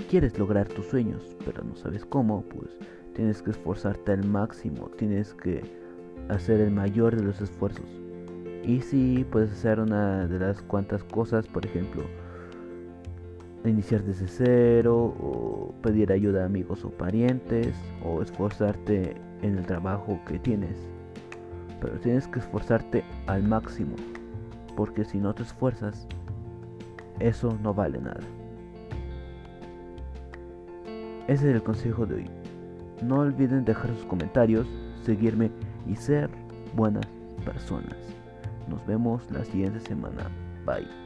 quieres lograr tus sueños, pero no sabes cómo, pues tienes que esforzarte al máximo, tienes que hacer el mayor de los esfuerzos. Y si puedes hacer una de las cuantas cosas, por ejemplo, iniciar desde cero, o pedir ayuda a amigos o parientes, o esforzarte en el trabajo que tienes. Pero tienes que esforzarte al máximo, porque si no te esfuerzas, eso no vale nada. Ese es el consejo de hoy. No olviden dejar sus comentarios, seguirme y ser buenas personas. Nos vemos la siguiente semana. Bye.